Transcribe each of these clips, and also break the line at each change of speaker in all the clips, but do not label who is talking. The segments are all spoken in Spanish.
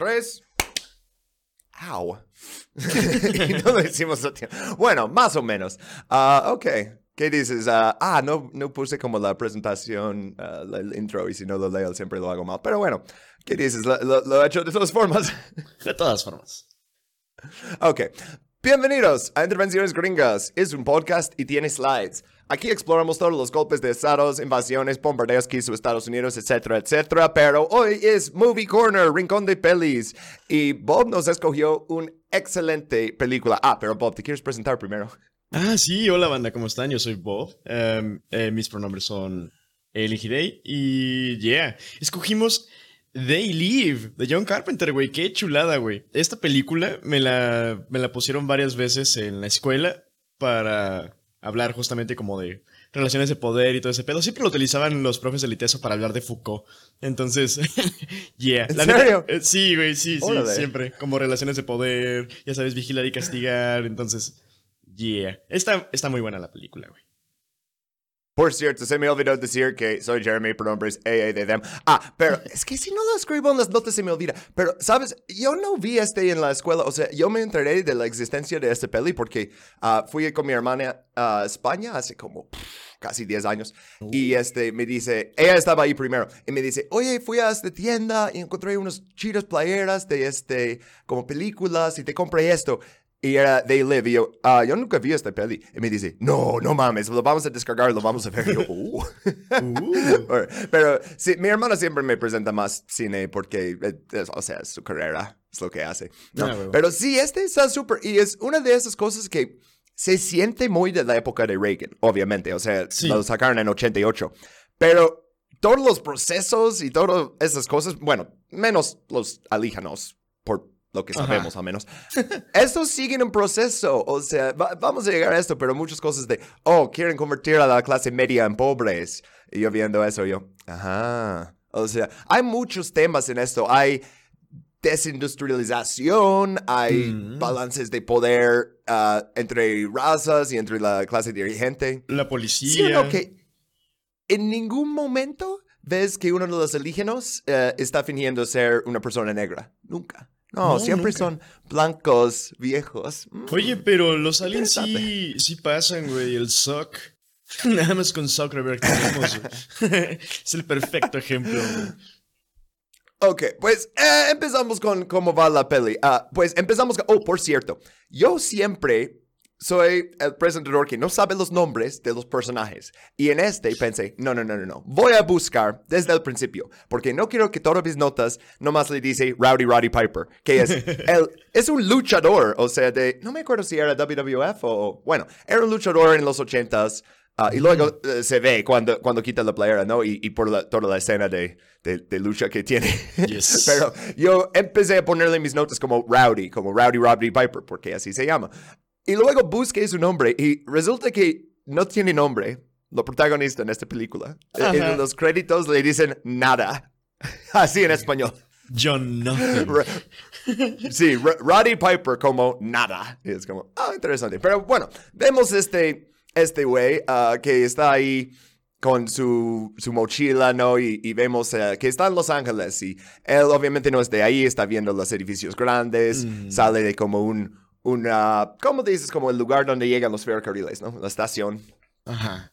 tres. Au. y no lo hicimos a tiempo. Bueno, más o menos. Ah, ok. ¿Qué dices? Ah, ah, no, no puse como la presentación, la- el intro, y si no lo leo siempre lo hago mal. Pero bueno, ¿qué dices? Lo, lo- lo he hecho de todas formas.
De todas formas.
Ok. Bienvenidos a Intervenciones Gringas. Es un podcast y tiene slides. Aquí exploramos todos los golpes de estados, invasiones, bombardeos que hizo Estados Unidos, etcétera, etcétera. Pero hoy es Movie Corner, Rincón de Pelis. Y Bob nos escogió una excelente película. Ah, pero Bob, ¿te quieres presentar primero?
Ah, sí, hola banda, ¿cómo están? Yo soy Bob. Em, eh, mis pronombres son Hidei. Y yeah, escogimos They Live de John Carpenter, güey. Qué chulada, güey. Esta película me la, me la pusieron varias veces en la escuela para hablar justamente como de relaciones de poder y todo ese pedo. Siempre lo utilizaban los profes del ITESO para hablar de Foucault. Entonces, yeah.
¿En
La neta,
serio?
eh, sí, güey, sí, sí,
Órale.
siempre. Como relaciones de poder, ya sabes, vigilar y castigar. Entonces, yeah. Está, está muy buena la película, güey.
Por cierto, se me olvidó decir que soy Jeremy, pronombres AA de them. Ah, pero es que si no lo escribo en las notas se me olvida. Pero, ¿sabes? Yo no vi este en la escuela. O sea, yo me enteré de la existencia de este peli porque ah, fui con mi hermana a España hace como casi 10 años. Y este me dice, ella estaba ahí primero. Y me dice, oye, fui a esta tienda y encontré unas chidas playeras de este, como películas y te compré esto. Y era They Live. Y yo, ah, yo nunca vi esta peli. Y me dice, no, no mames, lo vamos a descargar, lo vamos a ver. Y yo, "Oh".
Uh.
Pero sí, mi hermana siempre me presenta más cine porque, eh, es- o sea, es su carrera, es lo que hace. ¿no?
Ah, huevo.
Pero sí, este está súper. Y es una de esas cosas que se siente muy de la época de Reagan, obviamente. O sea,
Sí.
lo sacaron en 88. Pero todos los procesos y todas esas cosas, bueno, menos los alíjanos, por lo que
Ajá.
sabemos al menos. Estos siguen en proceso, o sea, va- vamos a llegar a esto, pero muchas cosas de, oh, quieren convertir a la clase media en pobres. Y yo viendo eso, yo, ajá. O sea, hay muchos temas en esto. Hay desindustrialización, hay
Mm.
balances de poder ah, entre razas y entre la clase dirigente.
La
¿Sí
policía.
no? Que en ningún momento ves que uno de los alienígenas eh, está fingiendo ser una persona negra. Nunca. No,
No,
siempre
nunca.
son blancos, viejos. Mm.
Oye, pero los aliens sí, sí pasan, güey. El Sock. Nada más con Zuckerberg tenemos. es el perfecto ejemplo. güey.
Ok, pues eh, empezamos con cómo va la peli. Ah, pues empezamos con... Oh, por cierto, yo siempre soy el presentador que no sabe los nombres de los personajes. Y en este pensé, no, no, no, no, no. Voy a buscar desde el principio. Porque no quiero que todas mis notas nomás le dice Rowdy Roddy Piper. Que es, el, es un luchador. O sea, de... No me acuerdo si era WWF o... Bueno, era un luchador en los ochentas. ah, y luego eh, se ve cuando, cuando quita la playera, ¿no? Y, y por la- toda la escena de, de, de lucha que tiene.
Yes.
Pero yo empecé a ponerle mis notas como Rowdy, como Rowdy Roddy Piper, porque así se llama. Y luego busqué su nombre y resulta que no tiene nombre, lo protagonista en esta película.
Ajá.
En los créditos le dicen nada. Así en español.
John Nothing.
Sí, Roddy Piper como nada. Y es como, ah, interesante. Pero bueno, vemos este, este güey ah, que está ahí con su, su mochila, ¿no? Y, y vemos eh, que está en Los Ángeles y él obviamente no es de ahí, está viendo los edificios grandes,
Mm.
sale de como un, una, ¿cómo dices? Como el lugar donde llegan los ferrocarriles, ¿no? La estación.
Ajá.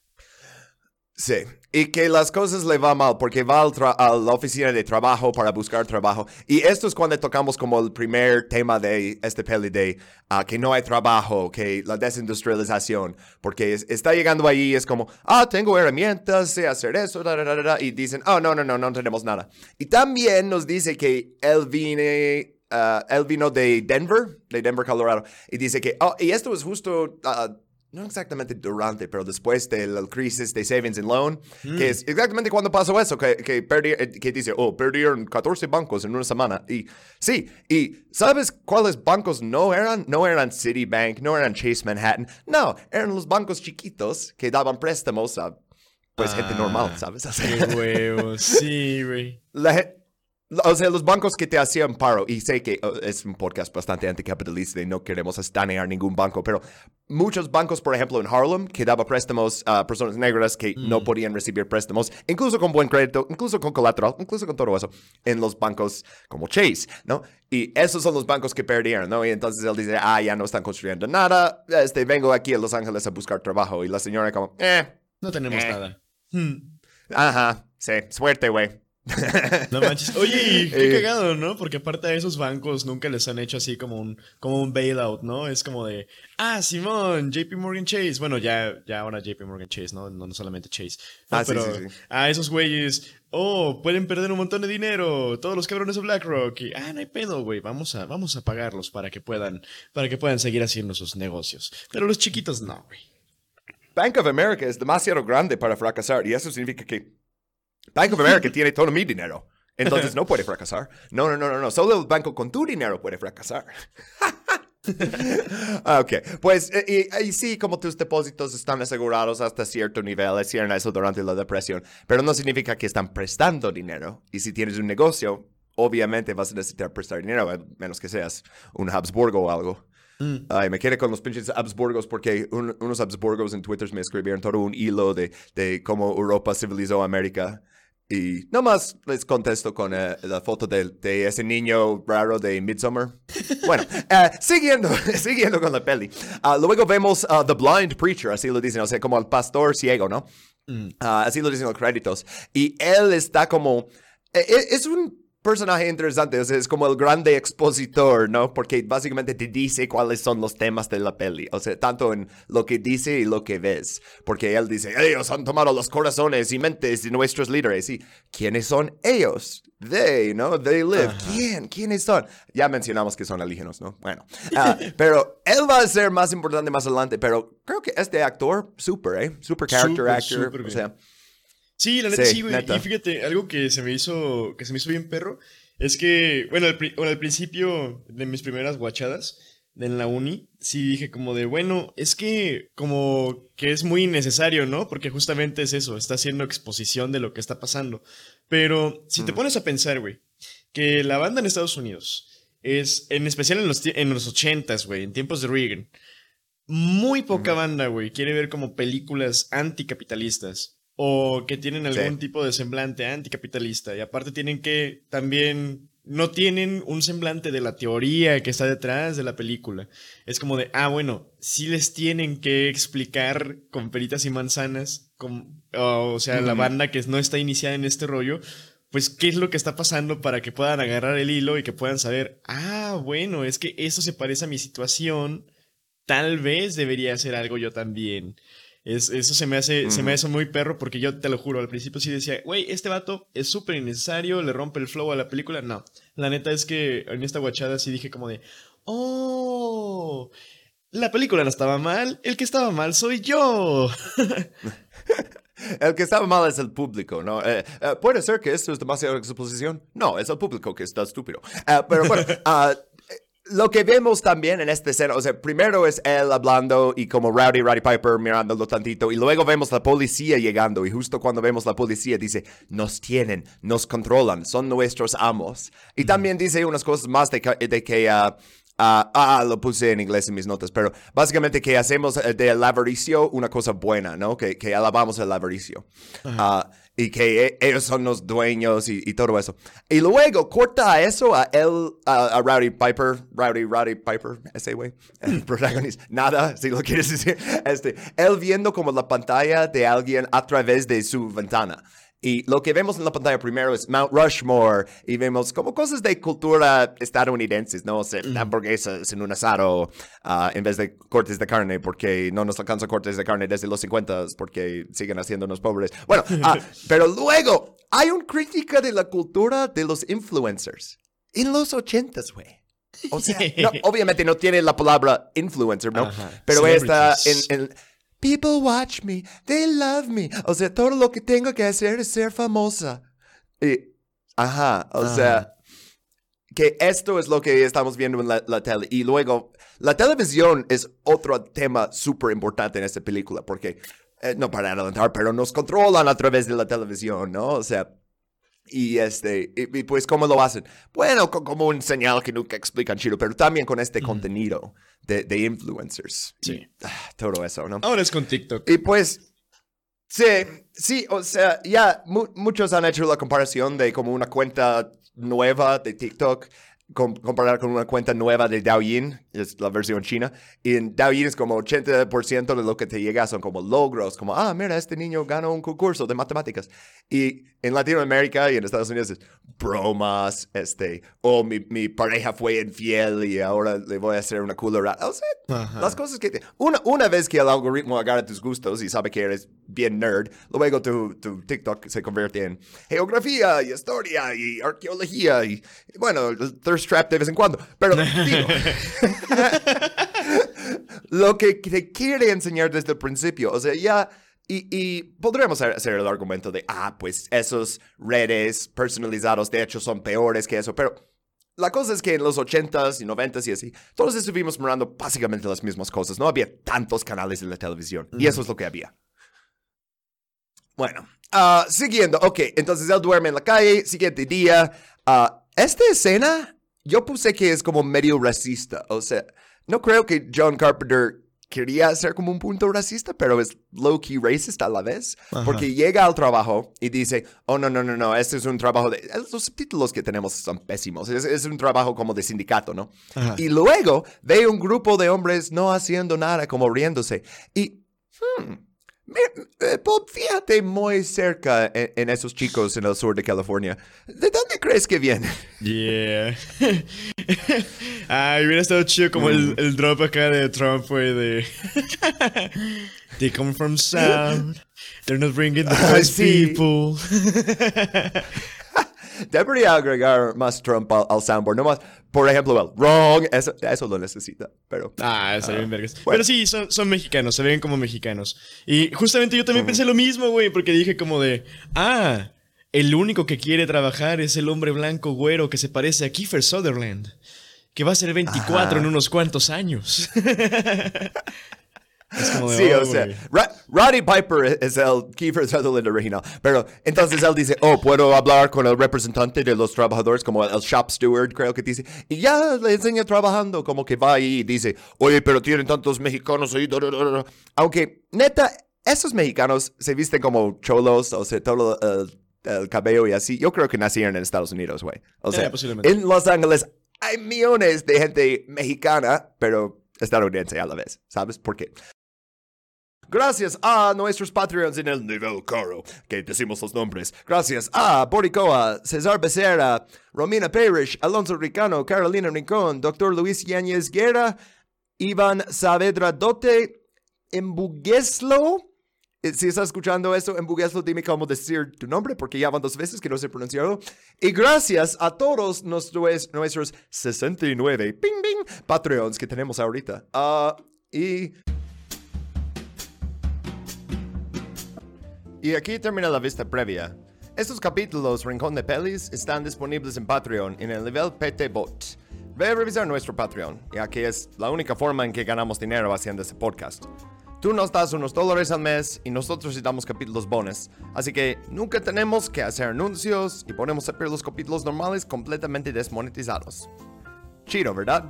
Sí, y que las cosas le va mal porque va al a la oficina de trabajo para buscar trabajo. Y esto es cuando tocamos como el primer tema de este peli de ah, que no hay trabajo, que la desindustrialización, porque es- está llegando ahí y es como, ah, tengo herramientas, sé hacer eso, da, da, da", y dicen, oh, no, no, no, no tenemos nada. Y también nos dice que él viene... ah, él vino de Denver, de Denver, Colorado, y dice que, oh, y esto es justo ah, no exactamente durante, pero después de la crisis de Savings and Loan, que es exactamente cuando pasó eso, que, que, perdi- eh, que dice, oh, perdieron 14 bancos en una semana. Y sí, y ¿sabes cuáles bancos no eran? No eran Citibank, no eran Chase Manhattan, no, eran los bancos chiquitos que daban préstamos a, pues, gente
Ah,
normal, ¿sabes? O sea,
Qué. Sí, güey.
la, O sea, los bancos que te hacían paro, y sé que uh, es un podcast bastante anticapitalista y no queremos estanear ningún banco, pero muchos bancos, por ejemplo, en Harlem, que daba préstamos a personas negras que no podían recibir préstamos, incluso con buen crédito, incluso con colateral, incluso con todo eso, en los bancos como Chase, ¿no? Y esos son los bancos que perdieron, ¿no? Y entonces él dice, ah, ya no están construyendo nada, este, vengo aquí a Los Ángeles a buscar trabajo. Y la señora como, eh.
No tenemos
Eh.
nada. Hmm.
Ajá, sí, suerte, güey.
No manches. Oye, qué
Eh.
cagado, ¿no? Porque aparte a esos bancos nunca les han hecho así como un, como un bailout, ¿no? Es como de, ah, Simón, JP Morgan Chase. Bueno, ya, ya ahora JP Morgan Chase, ¿no? No, no solamente Chase. No,
Ah, sí,
pero
sí, sí.
a esos güeyes, oh, pueden perder un montón de dinero, todos los cabrones de BlackRock. Y, ah, no hay pedo, güey, vamos a, vamos a pagarlos para que puedan, para que puedan seguir haciendo sus negocios. Pero los chiquitos no, güey.
Bank of America es demasiado grande para fracasar y eso significa que Bank of America tiene todo mi dinero. Entonces no puede fracasar. No, no, no, no, no. Solo el banco con tu dinero puede fracasar. Ok, pues eh, y, y sí, como tus depósitos están asegurados hasta cierto nivel, hicieron eso durante la depresión, pero no significa que están prestando dinero. Y si tienes un negocio, obviamente vas a necesitar prestar dinero, a menos que seas un Habsburgo o algo. Ay, me quedé con los pinches Habsburgos porque un- unos Habsburgos en Twitter me escribieron todo un hilo de, de cómo Europa civilizó a América. Y nomás les contesto con eh, la foto de, de ese niño raro de Midsommar. Bueno, eh, siguiendo, siguiendo con la peli. Ah, luego vemos a The Blind Preacher, así lo dicen, o sea, como el pastor ciego, ¿no? Ah, así lo dicen los créditos. Y él está como... eh, eh, es un personaje interesante, o sea, es como el grande expositor, ¿no? Porque básicamente te dice cuáles son los temas de la peli, o sea, tanto en lo que dice y lo que ves. Porque él dice, ellos han tomado los corazones y mentes de nuestros líderes. ¿Y quiénes son ellos? They, ¿no? They live. ¿Quién? ¿Quiénes son? Ya mencionamos que son alienígenas, ¿no? Bueno, ah, pero él va a ser más importante más adelante, pero creo que este actor, super, ¿eh? Super character actor, o
bien. Sí, la neta
Sí,
güey. Y fíjate, algo que se me hizo, que se me hizo bien perro, es que, bueno, al, pri- bueno, al principio de mis primeras guachadas en la uni, sí dije como de, bueno, es que como que es muy innecesario, ¿no? Porque justamente es eso, está haciendo exposición de lo que está pasando. Pero si te pones a pensar, güey, que la banda en Estados Unidos es, en especial en los, en los 80s, güey, en tiempos de Reagan, muy poca banda, güey, quiere ver como películas anticapitalistas o que tienen algún
Sí.
tipo de semblante anticapitalista y aparte tienen que también no tienen un semblante de la teoría que está detrás de la película. Es como de, ah, bueno, sí les tienen que explicar con peritas y manzanas, con, o sea, la banda que no está iniciada en este rollo, pues qué es lo que está pasando para que puedan agarrar el hilo y que puedan saber, ah, bueno, es que eso se parece a mi situación, tal vez debería hacer algo yo también. Es, eso se me hace, se me hace muy perro porque yo te lo juro, al principio sí decía, güey, este vato es súper innecesario, le rompe el flow a la película. No, la neta es que en esta guachada sí dije como de, oh, la película no estaba mal, el que estaba mal soy yo.
El que estaba mal es el público, ¿no? Eh, eh, puede ser que esto es demasiada exposición. No, es el público que está estúpido. Eh, pero bueno, eh, lo que vemos también en esta escena, o sea, primero es él hablando y como Rowdy, Roddy Piper mirándolo tantito, y luego vemos la policía llegando, y justo cuando vemos la policía dice, nos tienen, nos controlan, son nuestros amos. Y también dice unas cosas más de que, de que ah, Ah, ah, lo puse en inglés en mis notas, pero básicamente que hacemos eh, del avaricio una cosa buena, ¿no? Que, que alabamos el avaricio. Ah, y que e- ellos son los dueños y, y todo eso. Y luego corta a eso a él, a, a Rowdy Piper, Rowdy, Rowdy Piper, ese güey, el protagonista, nada, si lo quieres decir, este, él viendo como la pantalla de alguien a través de su ventana. Y lo que vemos en la pantalla primero es Mount Rushmore y vemos como cosas de cultura estadounidenses, ¿no? O sea, hamburguesas en un asado ah, en vez de cortes de carne porque no nos alcanza cortes de carne desde los 50 porque siguen haciéndonos pobres. Bueno, ah, pero luego hay una crítica de la cultura de los influencers en los 80s, güey. O sea, no, obviamente no tiene la palabra influencer, ¿no?
Ajá.
Pero está en, en- People watch me, they love me. O sea, todo lo que tengo que hacer es ser famosa. Y, ajá, o
Ajá.
sea, que esto es lo que estamos viendo en la, la tele. Y luego, la televisión es otro tema súper importante en esta película, porque, eh, no para adelantar, pero nos controlan a través de la televisión, ¿no? O sea, Y este, y, y pues, ¿cómo lo hacen? Bueno, co- como un señal que nunca explican chido, pero también con este contenido de, de influencers.
Sí.
Y, ah, todo eso, ¿no?
Ahora es con TikTok.
Y pues, sí, sí, o sea, ya mu- muchos han hecho la comparación de como una cuenta nueva de TikTok comparar con una cuenta nueva de Douyin, es la versión china, y en Douyin es como 80% de lo que te llega son como logros, como, ah, mira, este niño ganó un concurso de matemáticas. Y en Latinoamérica y en Estados Unidos es bromas, este, o mi, mi pareja fue infiel y ahora le voy a hacer una culera. O sea,
Ajá.
las cosas que... te- una, una vez que el algoritmo agarra tus gustos y sabe que eres bien nerd, luego tu, tu TikTok se convierte en geografía y historia y arqueología y, bueno, thirst trap de vez en cuando. Pero digo, lo que te quiere enseñar desde el principio, o sea, ya... Y, y podríamos hacer- hacer el argumento de, ah, pues esos redes personalizados de hecho son peores que eso, pero la cosa es que en los 80s y 90s y así, todos estuvimos mirando básicamente las mismas cosas. No había tantos canales en la televisión. Y eso es lo que había. Bueno, ah, siguiendo. Ok, entonces él duerme en la calle. Siguiente día. ah, esta escena, yo puse que es como medio racista. O sea, no creo que John Carpenter quería hacer como un punto racista, pero es low-key racist a la vez.
Ajá.
Porque llega al trabajo y dice, oh, no, no, no, no, este es un trabajo de... Los subtítulos que tenemos son pésimos. Es, es un trabajo como de sindicato, ¿no?
Ajá.
Y luego ve un grupo de hombres no haciendo nada, como riéndose. Y... hmm, me- eh, fíjate muy cerca en, en esos chicos en el sur de California. ¿De dónde crees que vienen?
Yeah. Ay, hubiera estado chido como el, el drop acá de Trump, güey, de... They come from south. They're not bringing the
Ah,
best
sí.
people.
Debería agregar más Trump al, al soundboard. No más, por ejemplo, el wrong. Eso, eso lo necesita, pero...
Ah, está bien, vergas.
bueno.
Pero sí, son, son mexicanos, se ven como mexicanos. Y justamente yo también pensé lo mismo, güey, porque dije como de, ah, el único que quiere trabajar es el hombre blanco güero que se parece a Kiefer Sutherland, que va a ser 24
Ajá.
en unos cuantos años. como
Sí,
oh,
o sea. Ra- Roddy Piper es el Kiefer Sutherland original. Pero entonces él dice, oh, puedo hablar con el representante de los trabajadores, como el, el shop steward, creo que dice. Y ya le enseña trabajando, como que va ahí y dice, oye, pero tienen tantos mexicanos ahí. da, da, da, da". Aunque, neta, esos mexicanos se visten como cholos, o sea, todo el, el cabello y así. Yo creo que nacieron en Estados Unidos, güey. O sea,
posiblemente.
en Los Ángeles hay millones de gente mexicana, pero estadounidense a la vez. ¿Sabes por qué? Gracias a nuestros Patreons en el nivel caro, que decimos los nombres. Gracias a Boricoa, César Becerra, Romina Parrish, Alonso Ricano, Carolina Rincón, Dr. Luis Yáñez Guerra, Iván Saavedra Dote, Embugueslo. Eh, Si estás escuchando esto, Embugueslo, dime cómo decir tu nombre, porque ya van dos veces que no sé pronunciarlo. Y gracias a todos nuestros, nuestros 69 ping, ping, Patreons que tenemos ahorita. Ah, y... Y aquí termina la vista previa. Estos capítulos Rincón de Pelis están disponibles en Patreon en el nivel PT Bot. Ve a revisar nuestro Patreon, ya que es la única forma en que ganamos dinero haciendo este podcast. Tú nos das unos dólares al mes y nosotros te damos capítulos bonus, así que nunca tenemos que hacer anuncios y podemos siempre los capítulos normales completamente desmonetizados. Chido, ¿verdad?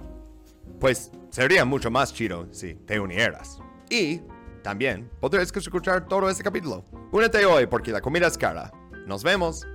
Pues sería mucho más chido si te unieras. Y también podrás escuchar todo este capítulo. Únete hoy porque la comida es cara. Nos vemos.